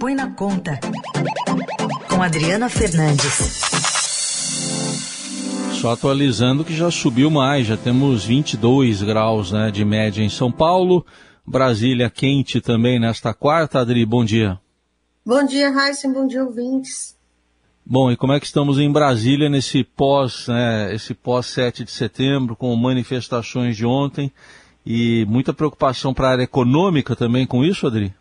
Põe na Conta, com Adriana Fernandes. Só atualizando que já subiu mais, já temos 22 graus né, de média em São Paulo. Brasília quente também nesta quarta. Adri, bom dia. Bom dia, Raíssen, bom dia, ouvintes. Bom, e como é que estamos em Brasília nesse pós, né, esse pós 7 de setembro, com manifestações de ontem e muita preocupação para a área econômica também com isso, Adri?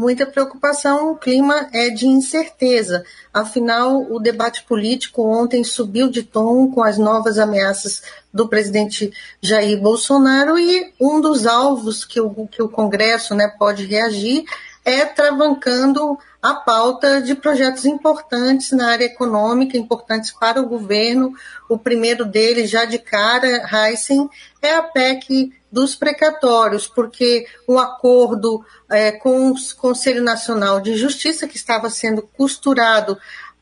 Muita preocupação, o clima é de incerteza. Afinal, o debate político ontem subiu de tom com as novas ameaças do presidente Jair Bolsonaro e um dos alvos que o, que o Congresso né, pode reagir é travancando a pauta de projetos importantes na área econômica, importantes para o governo. O primeiro deles, já de cara, Heisen, é a PEC dos precatórios, porque o acordo é, com o Conselho Nacional de Justiça, que estava sendo costurado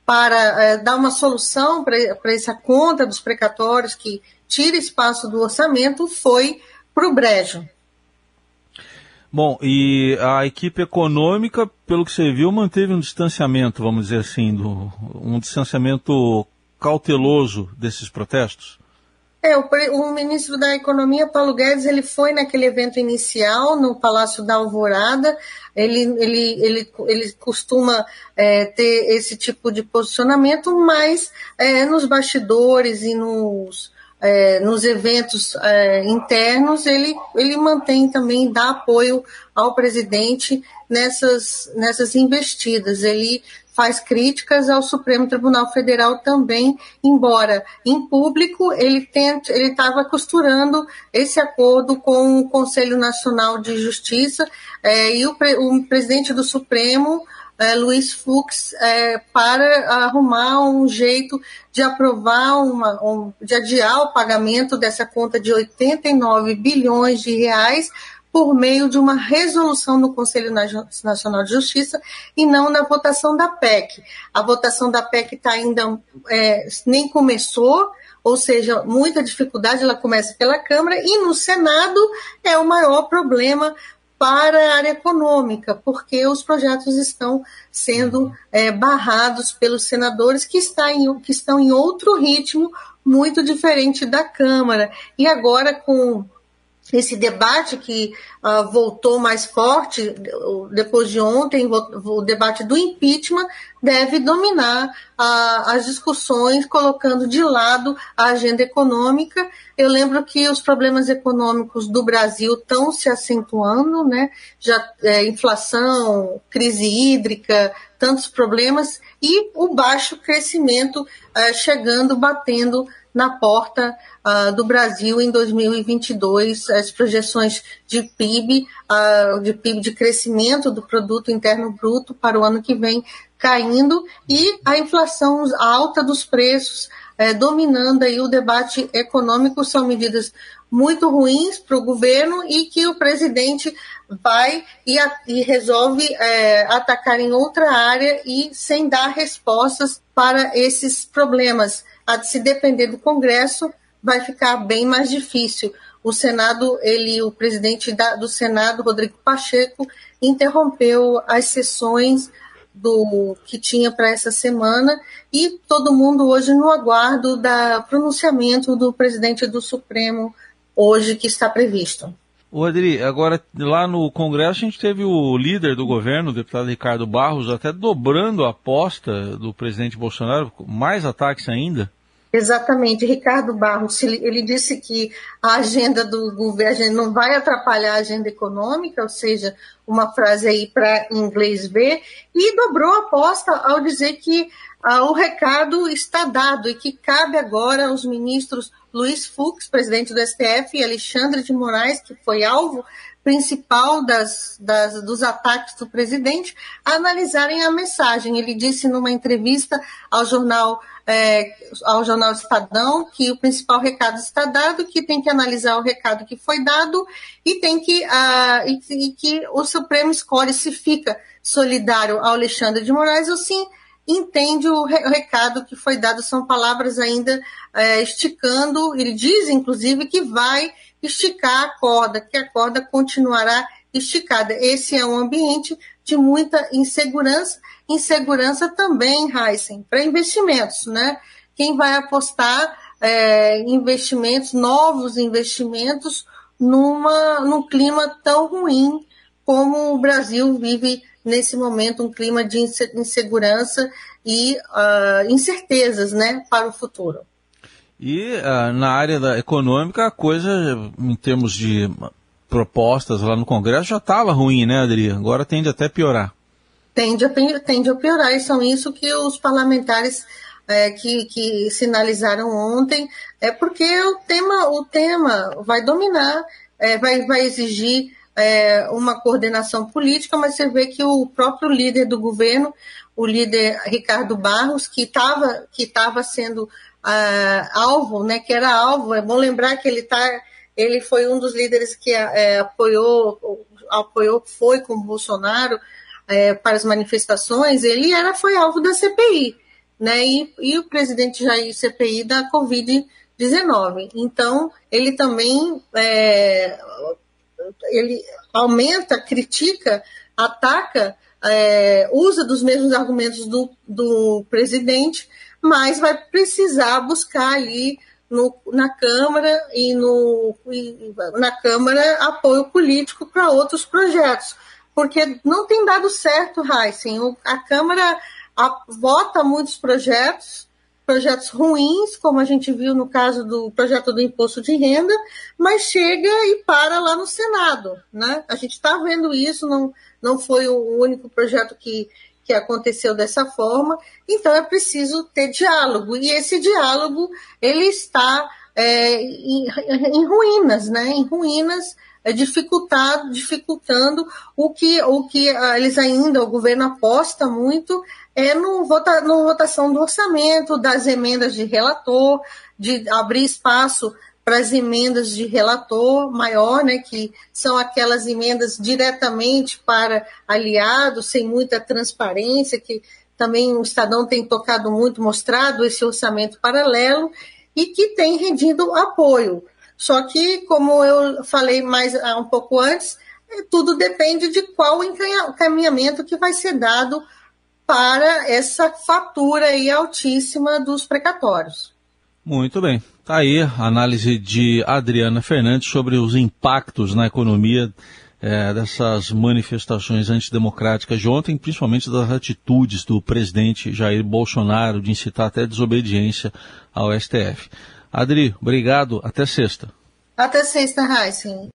para é, dar uma solução para essa conta dos precatórios, que tira espaço do orçamento, foi para o brejo. Bom, e a equipe econômica, pelo que você viu, manteve um distanciamento, vamos dizer assim, do, um distanciamento cauteloso desses protestos? É, o, o, ministro da Economia, Paulo Guedes, ele foi naquele evento inicial no Palácio da Alvorada. Ele, ele, ele, ele costuma é, ter esse tipo de posicionamento, mas é, nos bastidores e nos, é, nos eventos é, internos, ele, ele mantém também, dá apoio ao presidente nessas, nessas investidas. Ele faz críticas ao Supremo Tribunal Federal também, embora em público ele estava costurando esse acordo com o Conselho Nacional de Justiça é, e o, o presidente do Supremo é, Luiz Fux é, para arrumar um jeito de aprovar uma, um, de adiar o pagamento dessa conta de 89 bilhões de reais por meio de uma resolução no Conselho Nacional de Justiça e não na votação da PEC. A votação da PEC está ainda é, nem começou, ou seja, muita dificuldade, ela começa pela Câmara e no Senado é o maior problema para a área econômica, porque os projetos estão sendo é, barrados pelos senadores que, está em, que estão em outro ritmo muito diferente da Câmara. E agora, com esse debate que uh, voltou mais forte depois de ontem, o, debate do impeachment deve dominar uh, as discussões, colocando de lado a agenda econômica. Eu lembro que os problemas econômicos do Brasil estão se acentuando, né? Já é, inflação, crise hídrica, tantos problemas e o baixo crescimento uh, chegando, batendo na porta uh, do Brasil em 2022, as projeções de PIB, uh, de PIB de crescimento do produto interno bruto para o ano que vem caindo e a inflação alta dos preços eh, dominando aí o debate econômico. São medidas muito ruins para o governo e que o presidente vai e, a, e resolve é, atacar em outra área e sem dar respostas para esses problemas se depender do Congresso, vai ficar bem mais difícil. O Senado, ele, o presidente da, do Senado, Rodrigo Pacheco, interrompeu as sessões do que tinha para essa semana e todo mundo hoje no aguardo da pronunciamento do presidente do Supremo hoje que está previsto. O Adri, agora lá no Congresso a gente teve o líder do governo, o deputado Ricardo Barros, até dobrando a aposta do presidente Bolsonaro, mais ataques ainda. Exatamente, Ricardo Barros, ele disse que a agenda do governo não vai atrapalhar a agenda econômica, ou seja, uma frase aí para inglês ver, e dobrou a aposta ao dizer que ah, o recado está dado e que cabe agora aos ministros Luiz Fux, presidente do STF, e Alexandre de Moraes, que foi alvo principal das, das, dos ataques do presidente, analisarem a mensagem. Ele disse numa entrevista ao jornal, é, ao jornal Estadão que o principal recado está dado, que tem que analisar o recado que foi dado e tem que uh, e, e que o Supremo escolhe se fica solidário ao Alexandre de Moraes ou sim entende o recado que foi dado, são palavras ainda é, esticando, ele diz inclusive que vai esticar a corda, que a corda continuará esticada. Esse é um ambiente de muita insegurança, insegurança também, Heisen, para investimentos, né? Quem vai apostar é, investimentos, novos investimentos, numa, num clima tão ruim como o Brasil vive nesse momento, um clima de insegurança e uh, incertezas né, para o futuro. E uh, na área da econômica, a coisa, em termos de propostas lá no Congresso, já estava ruim, né, Adri? Agora tende até piorar. Tende a, tende a piorar, e são isso que os parlamentares é, que, que sinalizaram ontem, é porque o tema, o tema vai dominar, é, vai, vai exigir é, uma coordenação política, mas você vê que o próprio líder do governo, o líder Ricardo Barros, que estava que tava sendo alvo, né, que era alvo, é bom lembrar que ele tá, ele foi um dos líderes que é, apoiou, apoiou, foi com o Bolsonaro é, para as manifestações, ele era, foi alvo da CPI né? E, e o presidente Jair CPI da Covid-19. Então, ele também é, ele aumenta, critica, ataca, é, usa dos mesmos argumentos do, do presidente, mas vai precisar buscar ali no, na Câmara e, no, e na Câmara apoio político para outros projetos, porque não tem dado certo, Heisen. A Câmara a, vota muitos projetos, projetos ruins, como a gente viu no caso do projeto do imposto de renda, mas chega e para lá no Senado. Né? A gente está vendo isso, não, não foi o único projeto que, que aconteceu dessa forma, então é preciso ter diálogo, e esse diálogo ele está é, em, em ruínas, né? em ruínas é dificultado, dificultando o que, o que ah, eles ainda, o governo aposta muito é no, vota, no votação do orçamento, das emendas de relator, de abrir espaço para as emendas de relator maior, né, que são aquelas emendas diretamente para aliados, sem muita transparência, que também o Estadão tem tocado muito, mostrado esse orçamento paralelo e que tem rendido apoio. Só que, como eu falei mais um pouco antes, tudo depende de qual encaminhamento que vai ser dado para essa fatura altíssima dos precatórios. Muito bem. Está aí a análise de Adriana Fernandes sobre os impactos na economia é, dessas manifestações antidemocráticas de ontem, principalmente das atitudes do presidente Jair Bolsonaro de incitar até desobediência ao STF. Adri, obrigado. Até sexta. Até sexta, Heisen.